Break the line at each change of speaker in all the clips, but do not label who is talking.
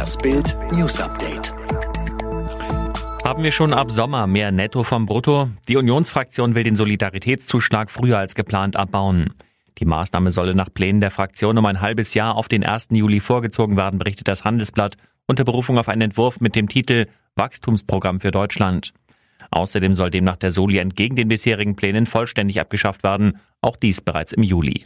Das Bild News Update.
Haben wir schon ab Sommer mehr Netto vom Brutto? Die Unionsfraktion will den Solidaritätszuschlag früher als geplant abbauen. Die Maßnahme solle nach Plänen der Fraktion um ein halbes Jahr auf den 1. Juli vorgezogen werden, berichtet das Handelsblatt unter Berufung auf einen Entwurf mit dem Titel Wachstumsprogramm für Deutschland. Außerdem soll demnach der Soli entgegen den bisherigen Plänen vollständig abgeschafft werden, auch dies bereits im Juli.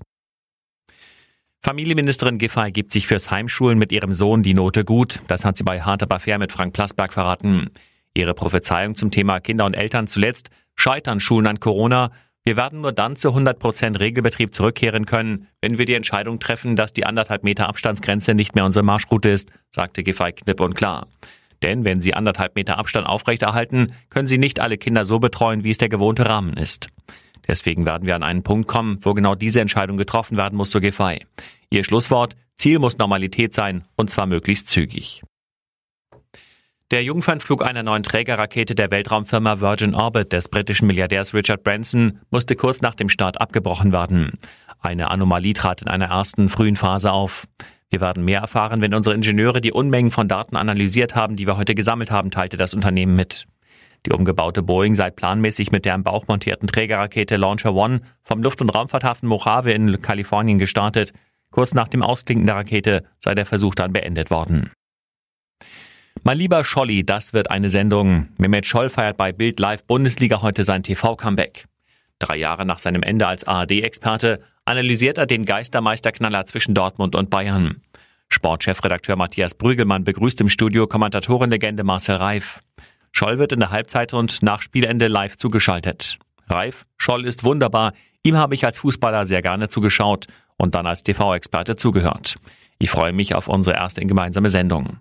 Familienministerin Giffey gibt sich fürs Heimschulen mit ihrem Sohn die Note gut. Das hat sie bei Hart aber fair mit Frank Plasberg verraten. Ihre Prophezeiung zum Thema Kinder und Eltern zuletzt scheitern Schulen an Corona. Wir werden nur dann zu 100 Prozent Regelbetrieb zurückkehren können, wenn wir die Entscheidung treffen, dass die anderthalb Meter Abstandsgrenze nicht mehr unsere Marschroute ist, sagte Giffey knipp und klar. Denn wenn Sie anderthalb Meter Abstand aufrechterhalten, können Sie nicht alle Kinder so betreuen, wie es der gewohnte Rahmen ist. Deswegen werden wir an einen Punkt kommen, wo genau diese Entscheidung getroffen werden muss, so Giffey. Ihr Schlusswort, Ziel muss Normalität sein, und zwar möglichst zügig. Der Jungfernflug einer neuen Trägerrakete der Weltraumfirma Virgin Orbit des britischen Milliardärs Richard Branson musste kurz nach dem Start abgebrochen werden. Eine Anomalie trat in einer ersten frühen Phase auf. Wir werden mehr erfahren, wenn unsere Ingenieure die Unmengen von Daten analysiert haben, die wir heute gesammelt haben, teilte das Unternehmen mit. Die umgebaute Boeing sei planmäßig mit der im Bauch montierten Trägerrakete Launcher One vom Luft- und Raumfahrthafen Mojave in Kalifornien gestartet. Kurz nach dem Ausklinken der Rakete sei der Versuch dann beendet worden. Mein lieber Scholli, das wird eine Sendung. Mehmet Scholl feiert bei Bild Live Bundesliga heute sein TV-Comeback. Drei Jahre nach seinem Ende als ARD-Experte analysiert er den Geistermeisterknaller zwischen Dortmund und Bayern. Sportchefredakteur Matthias Brügelmann begrüßt im Studio Kommentatorenlegende Marcel Reif. Scholl wird in der Halbzeit und nach Spielende live zugeschaltet. Reif, Scholl ist wunderbar. Ihm habe ich als Fußballer sehr gerne zugeschaut und dann als TV-Experte zugehört. Ich freue mich auf unsere erste gemeinsame Sendung.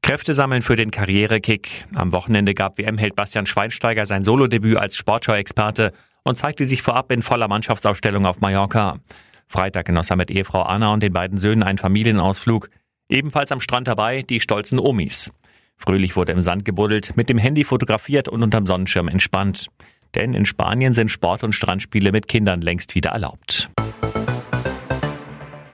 Kräfte sammeln für den Karrierekick. Am Wochenende gab WM-Held Bastian Schweinsteiger sein Solodebüt als Sportschau-Experte und zeigte sich vorab in voller Mannschaftsaufstellung auf Mallorca. Freitag genoss er mit Ehefrau Anna und den beiden Söhnen einen Familienausflug. Ebenfalls am Strand dabei die stolzen Omis. Fröhlich wurde im Sand gebuddelt, mit dem Handy fotografiert und unterm Sonnenschirm entspannt. Denn in Spanien sind Sport- und Strandspiele mit Kindern längst wieder erlaubt.